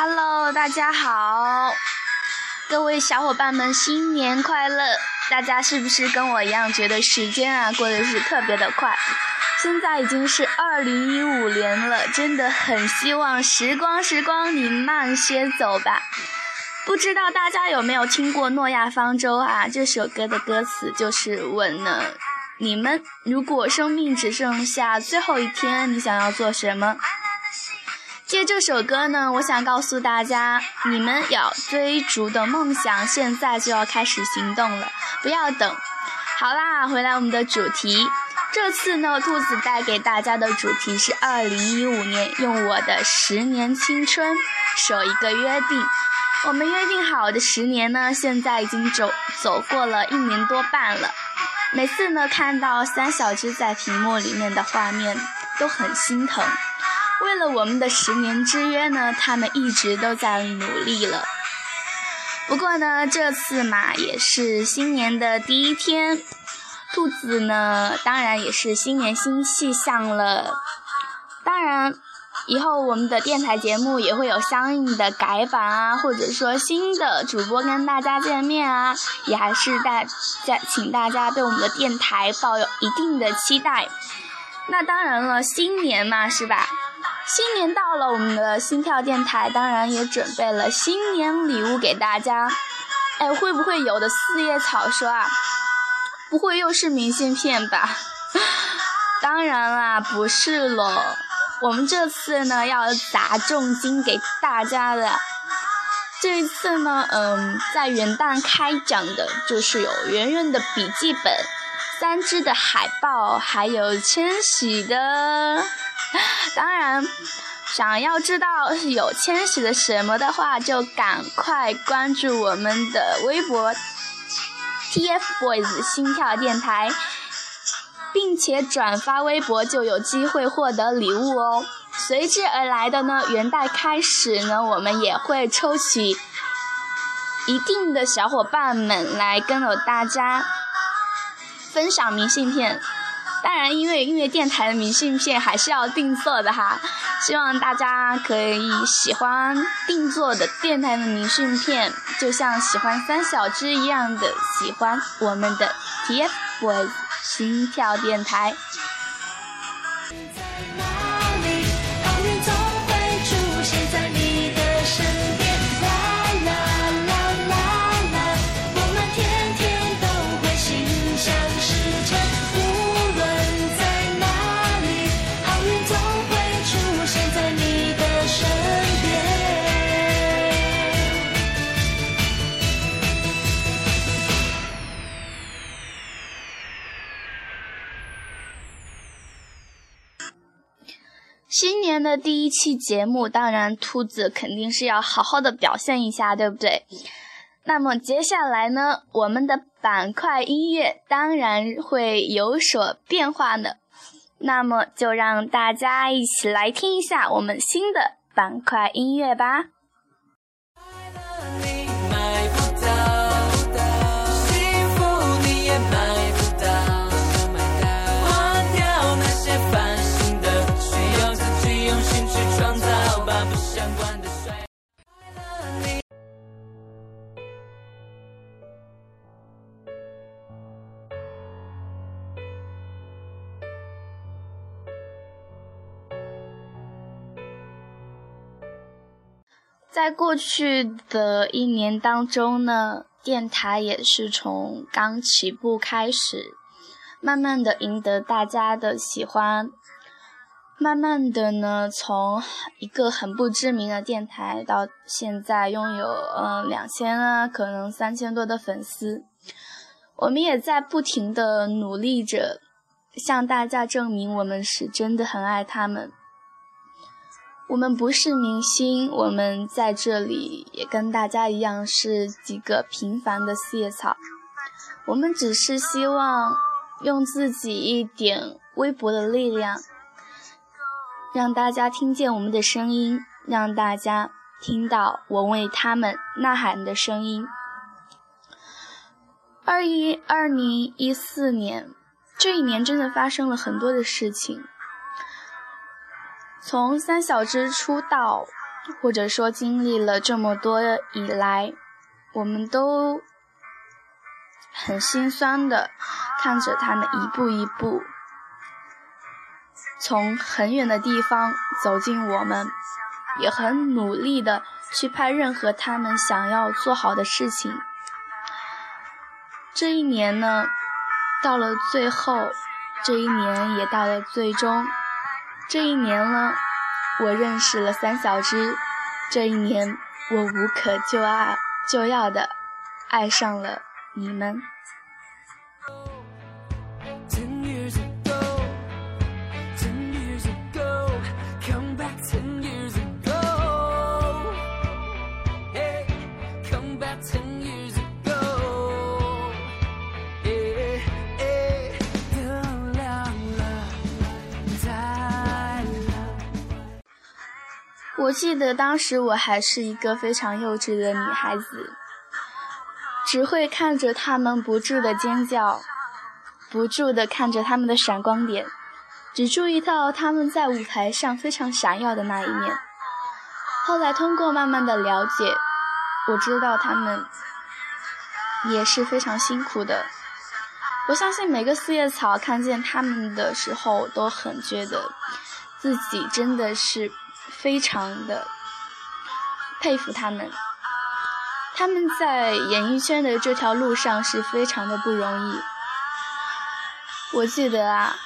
Hello，大家好，各位小伙伴们，新年快乐！大家是不是跟我一样觉得时间啊过得是特别的快？现在已经是二零一五年了，真的很希望时光时光你慢些走吧。不知道大家有没有听过《诺亚方舟》啊？这首歌的歌词就是问呢：你们如果生命只剩下最后一天，你想要做什么？借这首歌呢，我想告诉大家，你们要追逐的梦想，现在就要开始行动了，不要等。好啦，回来我们的主题，这次呢，兔子带给大家的主题是二零一五年，用我的十年青春守一个约定。我们约定好的十年呢，现在已经走走过了一年多半了。每次呢，看到三小只在屏幕里面的画面，都很心疼。为了我们的十年之约呢，他们一直都在努力了。不过呢，这次嘛也是新年的第一天，兔子呢当然也是新年新气象了。当然，以后我们的电台节目也会有相应的改版啊，或者说新的主播跟大家见面啊，也还是大家请大家对我们的电台抱有一定的期待。那当然了，新年嘛，是吧？新年到了，我们的心跳电台当然也准备了新年礼物给大家。哎，会不会有的四叶草说啊？不会又是明信片吧？当然啦，不是喽。我们这次呢要砸重金给大家的。这一次呢，嗯，在元旦开奖的就是有圆圆的笔记本、三只的海报，还有千玺的。当然，想要知道有千玺的什么的话，就赶快关注我们的微博 TFBOYS 心跳电台，并且转发微博就有机会获得礼物哦。随之而来的呢，元旦开始呢，我们也会抽取一定的小伙伴们来跟着大家分享明信片。当然，因为音乐电台的明信片还是要定做的哈，希望大家可以喜欢定做的电台的明信片，就像喜欢三小只一样的喜欢我们的 TFBOYS 心跳电台。新年的第一期节目，当然兔子肯定是要好好的表现一下，对不对？那么接下来呢，我们的板块音乐当然会有所变化呢。那么就让大家一起来听一下我们新的板块音乐吧。在过去的一年当中呢，电台也是从刚起步开始，慢慢的赢得大家的喜欢，慢慢的呢，从一个很不知名的电台到现在拥有嗯两千啊，可能三千多的粉丝，我们也在不停的努力着，向大家证明我们是真的很爱他们。我们不是明星，我们在这里也跟大家一样是几个平凡的四叶草。我们只是希望用自己一点微薄的力量，让大家听见我们的声音，让大家听到我为他们呐喊的声音。二一二零一四年这一年，真的发生了很多的事情。从三小只出道或者说经历了这么多以来，我们都很心酸的看着他们一步一步从很远的地方走进我们，也很努力的去拍任何他们想要做好的事情。这一年呢，到了最后，这一年也到了最终。这一年呢，我认识了三小只。这一年，我无可救爱就要的爱上了你们。我记得当时我还是一个非常幼稚的女孩子，只会看着他们不住的尖叫，不住的看着他们的闪光点，只注意到他们在舞台上非常闪耀的那一面。后来通过慢慢的了解，我知道他们也是非常辛苦的。我相信每个四叶草看见他们的时候，都很觉得自己真的是。非常的佩服他们，他们在演艺圈的这条路上是非常的不容易。我记得啊，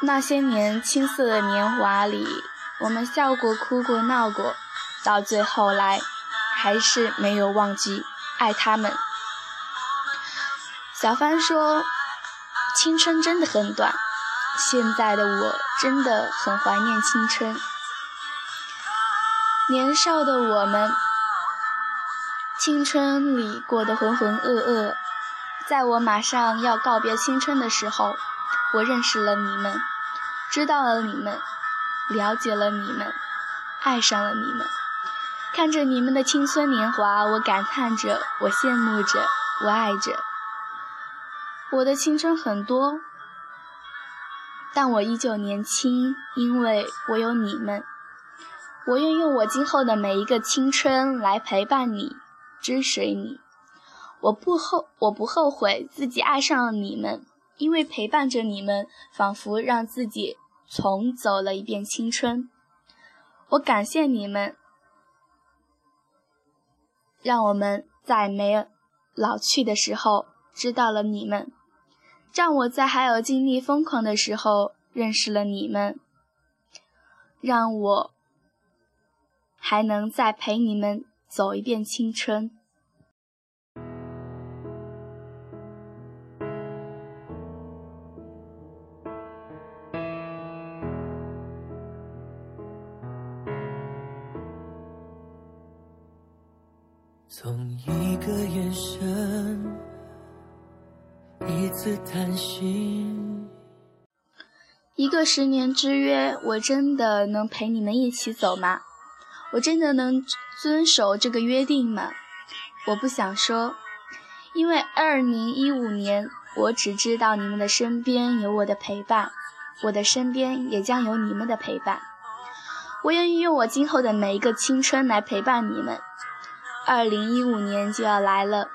那些年青涩的年华里，我们笑过、哭过、闹过，到最后来，还是没有忘记爱他们。小帆说：“青春真的很短，现在的我真的很怀念青春。”年少的我们，青春里过得浑浑噩噩。在我马上要告别青春的时候，我认识了你们，知道了你们，了解了你们，爱上了你们。看着你们的青春年华，我感叹着，我羡慕着，我爱着。我的青春很多，但我依旧年轻，因为我有你们。我愿用我今后的每一个青春来陪伴你，追随你。我不后，我不后悔自己爱上了你们，因为陪伴着你们，仿佛让自己重走了一遍青春。我感谢你们，让我们在没有老去的时候知道了你们，让我在还有精力疯狂的时候认识了你们，让我。还能再陪你们走一遍青春。从一个眼神，一次谈心，一个十年之约，我真的能陪你们一起走吗？我真的能遵守这个约定吗？我不想说，因为二零一五年，我只知道你们的身边有我的陪伴，我的身边也将有你们的陪伴。我愿意用我今后的每一个青春来陪伴你们。二零一五年就要来了，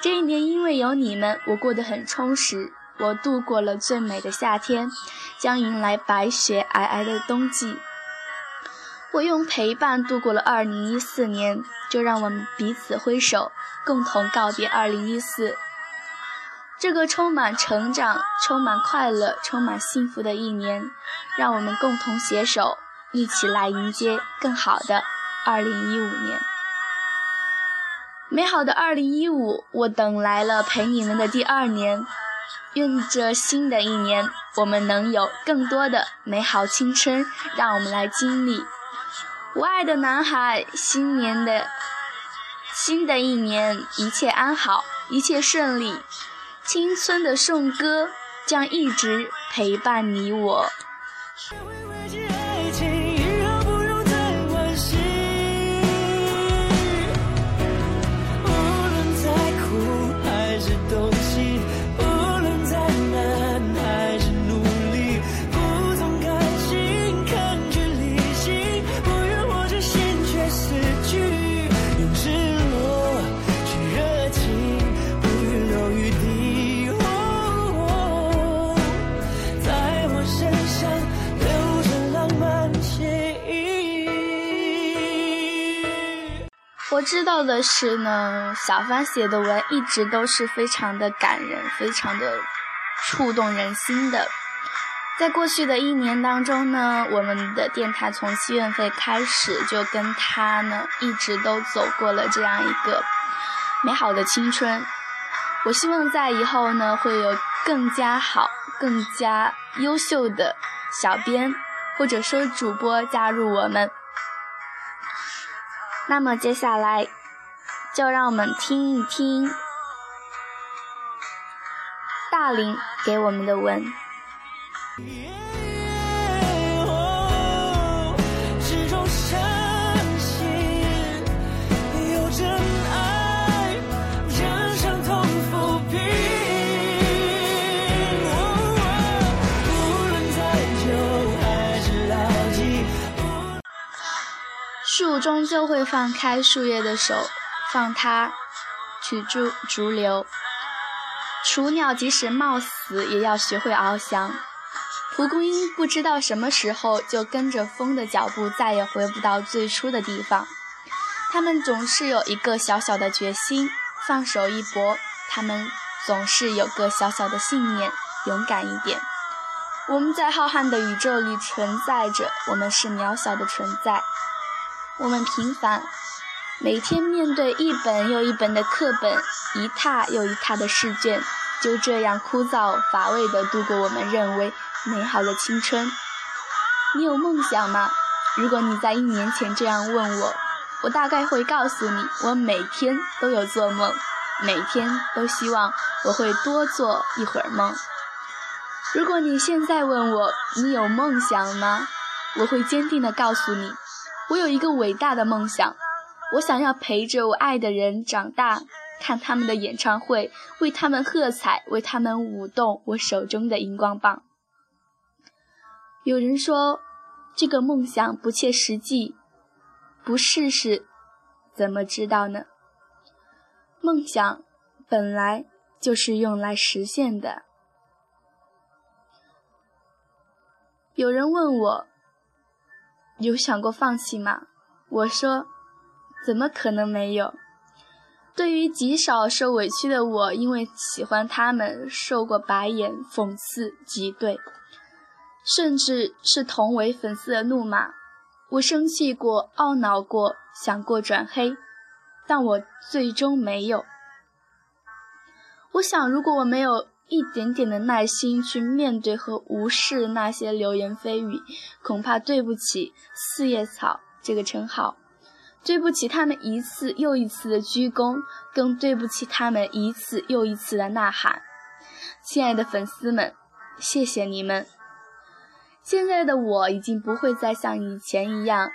这一年因为有你们，我过得很充实。我度过了最美的夏天，将迎来白雪皑皑的冬季。我用陪伴度过了2014年，就让我们彼此挥手，共同告别2014。这个充满成长、充满快乐、充满幸福的一年，让我们共同携手，一起来迎接更好的2015年。美好的2015，我等来了陪你们的第二年。愿这新的一年，我们能有更多的美好青春，让我们来经历。我爱的男孩，新年的新的一年，一切安好，一切顺利。青春的颂歌将一直陪伴你我。知道的是呢，小帆写的文一直都是非常的感人，非常的触动人心的。在过去的一年当中呢，我们的电台从七月份开始就跟他呢一直都走过了这样一个美好的青春。我希望在以后呢会有更加好、更加优秀的小编或者说主播加入我们。那么接下来就让我们听一听大林给我们的文。树终究会放开树叶的手，放它去逐逐流。雏鸟即使冒死，也要学会翱翔。蒲公英不知道什么时候就跟着风的脚步，再也回不到最初的地方。它们总是有一个小小的决心，放手一搏；它们总是有个小小的信念，勇敢一点。我们在浩瀚的宇宙里存在着，我们是渺小的存在。我们平凡，每天面对一本又一本的课本，一沓又一沓的试卷，就这样枯燥乏味地度过我们认为。美好的青春，你有梦想吗？如果你在一年前这样问我，我大概会告诉你，我每天都有做梦，每天都希望我会多做一会儿梦。如果你现在问我，你有梦想吗？我会坚定地告诉你，我有一个伟大的梦想，我想要陪着我爱的人长大，看他们的演唱会，为他们喝彩，为他们舞动我手中的荧光棒。有人说，这个梦想不切实际，不试试怎么知道呢？梦想本来就是用来实现的。有人问我，有想过放弃吗？我说，怎么可能没有？对于极少受委屈的我，因为喜欢他们，受过白眼、讽刺、挤兑。甚至是同为粉丝的怒骂，我生气过，懊恼过，想过转黑，但我最终没有。我想，如果我没有一点点的耐心去面对和无视那些流言蜚语，恐怕对不起“四叶草”这个称号，对不起他们一次又一次的鞠躬，更对不起他们一次又一次的呐喊。亲爱的粉丝们，谢谢你们。现在的我已经不会再像以前一样，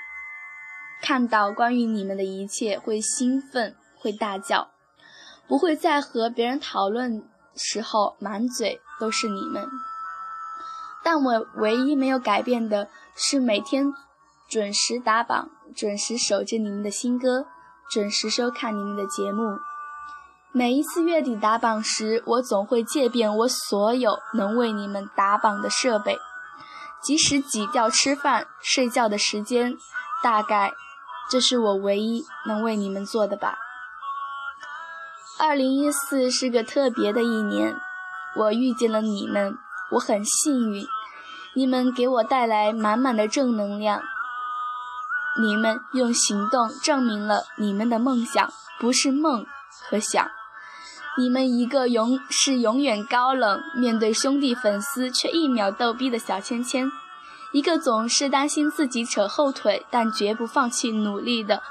看到关于你们的一切会兴奋、会大叫，不会再和别人讨论时候满嘴都是你们。但我唯一没有改变的是每天准时打榜、准时守着你们的新歌、准时收看你们的节目。每一次月底打榜时，我总会借遍我所有能为你们打榜的设备。即使挤掉吃饭、睡觉的时间，大概这是我唯一能为你们做的吧。二零一四是个特别的一年，我遇见了你们，我很幸运，你们给我带来满满的正能量。你们用行动证明了你们的梦想不是梦和想。你们一个永是永远高冷，面对兄弟粉丝却一秒逗逼的小芊芊，一个总是担心自己扯后腿但绝不放弃努力的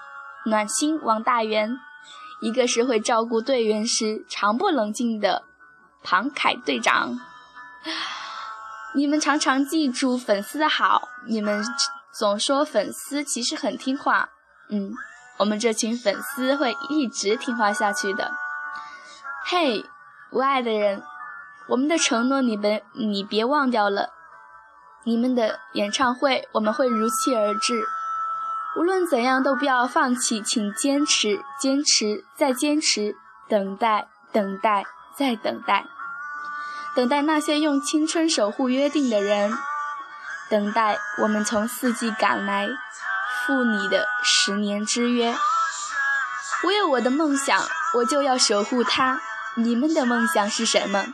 暖心王大元，一个是会照顾队员时常不冷静的庞凯队长。你们常常记住粉丝的好，你们总说粉丝其实很听话，嗯，我们这群粉丝会一直听话下去的。嘿，我爱的人，我们的承诺你们你别忘掉了。你们的演唱会我们会如期而至，无论怎样都不要放弃，请坚持，坚持，再坚持，等待，等待，再等待，等待那些用青春守护约定的人，等待我们从四季赶来赴你的十年之约。我有我的梦想，我就要守护它。你们的梦想是什么？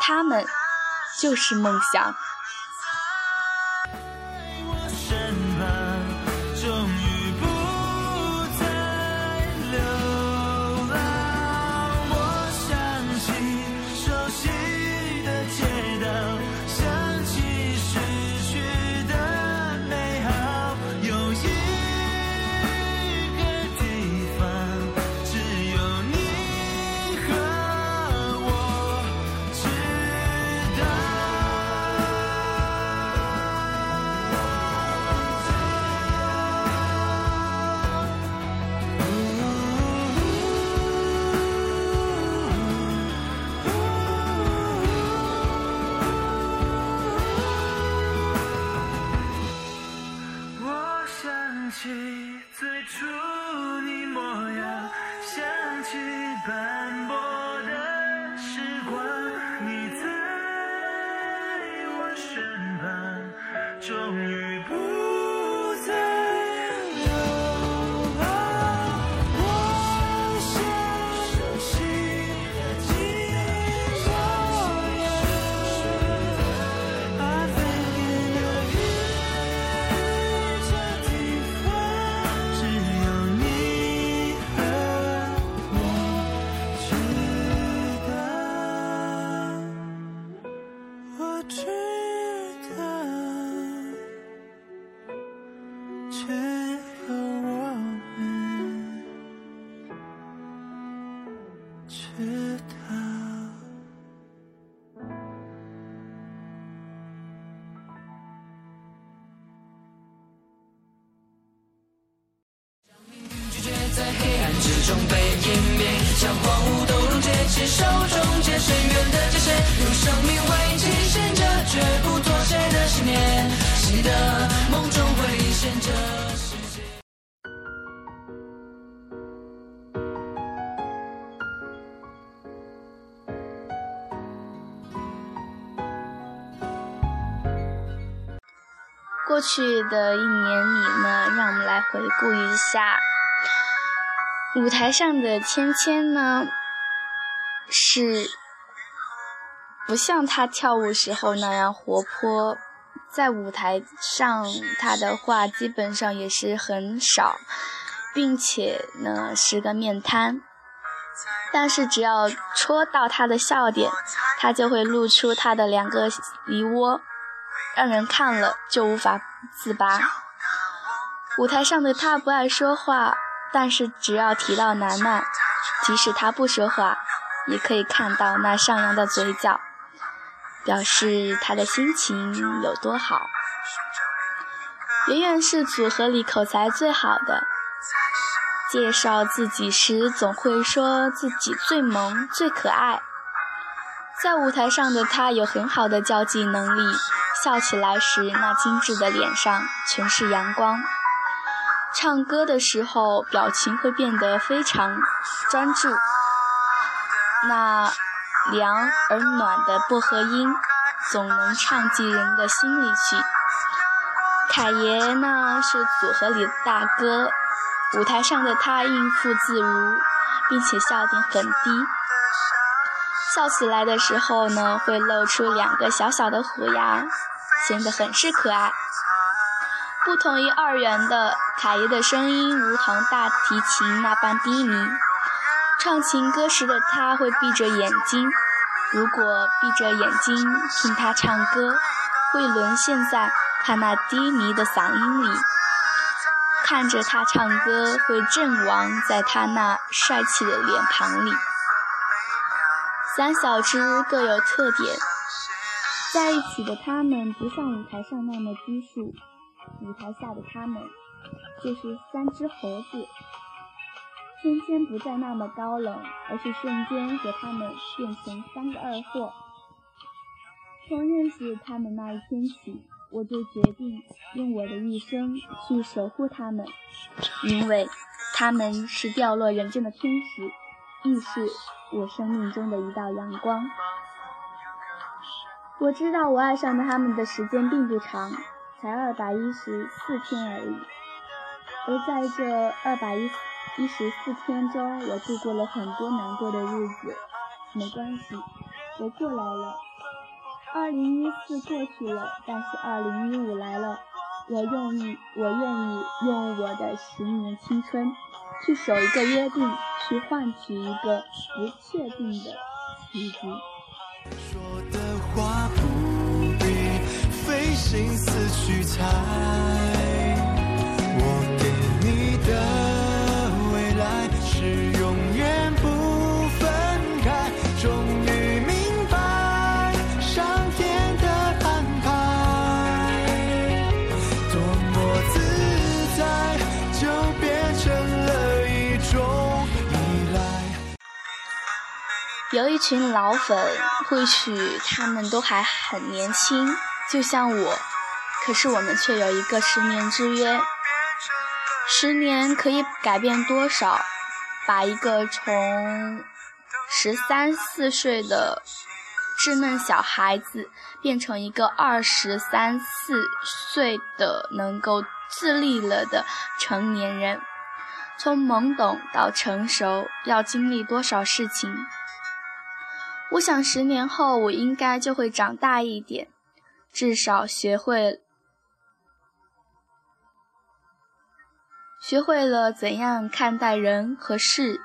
他们就是梦想。的一年里呢，让我们来回顾一下舞台上的芊芊呢，是不像她跳舞时候那样活泼，在舞台上她的话基本上也是很少，并且呢是个面瘫，但是只要戳到她的笑点，她就会露出她的两个梨窝。让人看了就无法自拔。舞台上的他不爱说话，但是只要提到楠楠，即使他不说话，也可以看到那上扬的嘴角，表示他的心情有多好。圆圆是组合里口才最好的，介绍自己时总会说自己最萌、最可爱。在舞台上的他有很好的交际能力。笑起来时，那精致的脸上全是阳光；唱歌的时候，表情会变得非常专注。那凉而暖的薄荷音，总能唱进人的心里去。凯爷呢，是组合里的大哥，舞台上的他应付自如，并且笑点很低。笑起来的时候呢，会露出两个小小的虎牙。显得很是可爱。不同于二元的凯爷的声音，如同大提琴那般低迷。唱情歌时的他会闭着眼睛，如果闭着眼睛听他唱歌，会沦陷在他那低迷的嗓音里；看着他唱歌，会阵亡在他那帅气的脸庞里。三小只各有特点。在一起的他们不像舞台上那么拘束，舞台下的他们就是三只猴子。芊芊不再那么高冷，而是瞬间和他们变成三个二货。从认识他们那一天起，我就决定用我的一生去守护他们，因为他们是掉落人间的天使，亦是我生命中的一道阳光。我知道我爱上他们的时间并不长，才二百一十四天而已。而在这二百一一十四天中，我度过了很多难过的日子，没关系，我过来了。二零一四过去了，但是二零一五来了，我愿意，我愿意用我的十年青春，去守一个约定，去换取一个不确定的奇迹。心思去猜我给你的未来是永远不分开终于明白上天的安排。多么自在就变成了一种依赖有一群老粉或许他们都还很年轻。就像我，可是我们却有一个十年之约。十年可以改变多少？把一个从十三四岁的稚嫩小孩子，变成一个二十三四岁的能够自立了的成年人。从懵懂到成熟，要经历多少事情？我想十年后我应该就会长大一点，至少学会学会了怎样看待人和事。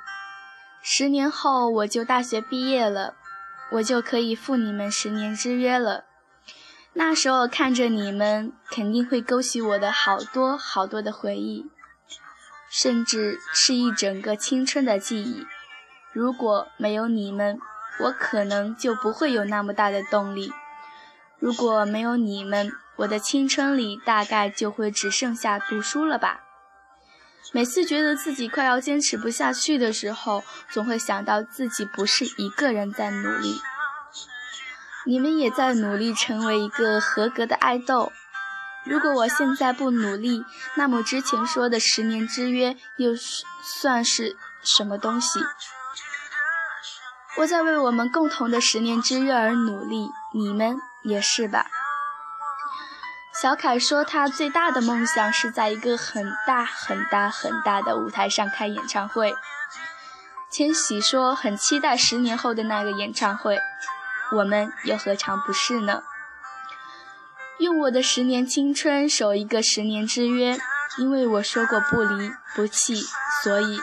十年后我就大学毕业了，我就可以赴你们十年之约了。那时候看着你们，肯定会勾起我的好多好多的回忆，甚至是一整个青春的记忆。如果没有你们，我可能就不会有那么大的动力。如果没有你们，我的青春里大概就会只剩下读书了吧。每次觉得自己快要坚持不下去的时候，总会想到自己不是一个人在努力，你们也在努力成为一个合格的爱豆。如果我现在不努力，那么之前说的十年之约又算是什么东西？我在为我们共同的十年之约而努力，你们也是吧？小凯说，他最大的梦想是在一个很大很大很大的舞台上开演唱会。千玺说，很期待十年后的那个演唱会，我们又何尝不是呢？用我的十年青春守一个十年之约，因为我说过不离不弃，所以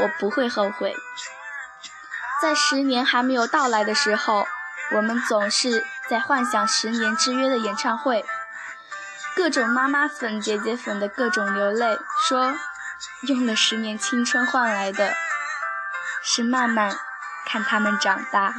我不会后悔。在十年还没有到来的时候，我们总是在幻想十年之约的演唱会，各种妈妈粉、姐姐粉的各种流泪，说用了十年青春换来的，是慢慢看他们长大。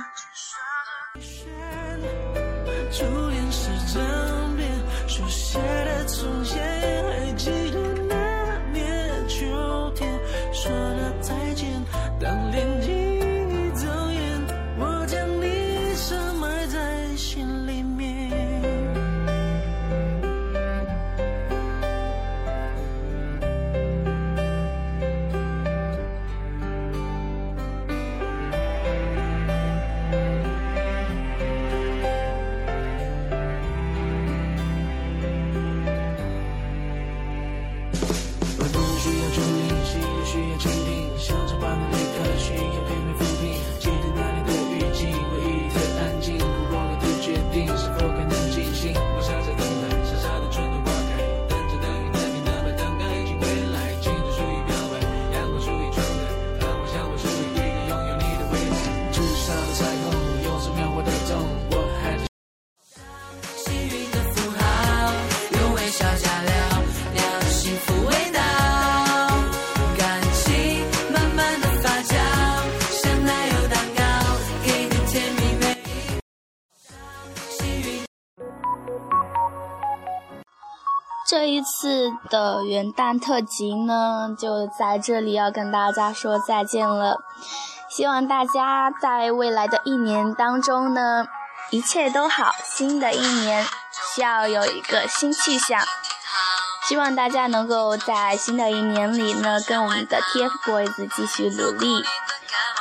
这一次的元旦特辑呢，就在这里要跟大家说再见了。希望大家在未来的一年当中呢，一切都好。新的一年需要有一个新气象，希望大家能够在新的一年里呢，跟我们的 TFBOYS 继续努力。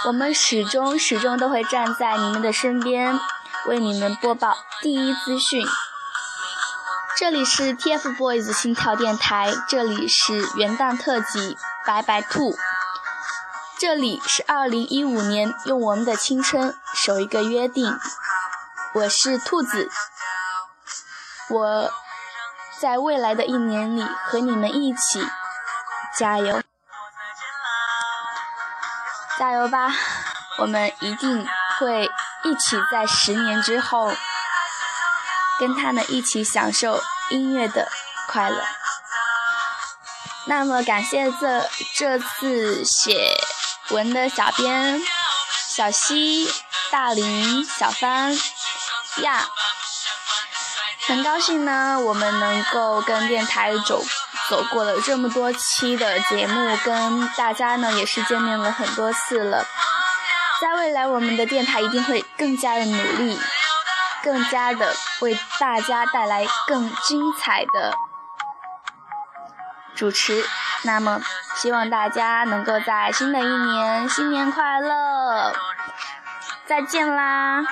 我们始终始终都会站在你们的身边，为你们播报第一资讯。这里是 TFBOYS 心跳电台，这里是元旦特辑，白白兔。这里是二零一五年，用我们的青春守一个约定。我是兔子，我在未来的一年里和你们一起加油，加油吧！我们一定会一起在十年之后跟他们一起享受音乐的快乐。那么，感谢这这次写。文的小编小溪、大林、小帆呀，很高兴呢，我们能够跟电台走走过了这么多期的节目，跟大家呢也是见面了很多次了。在未来，我们的电台一定会更加的努力，更加的为大家带来更精彩的主持。那么。希望大家能够在新的一年新年快乐，再见啦！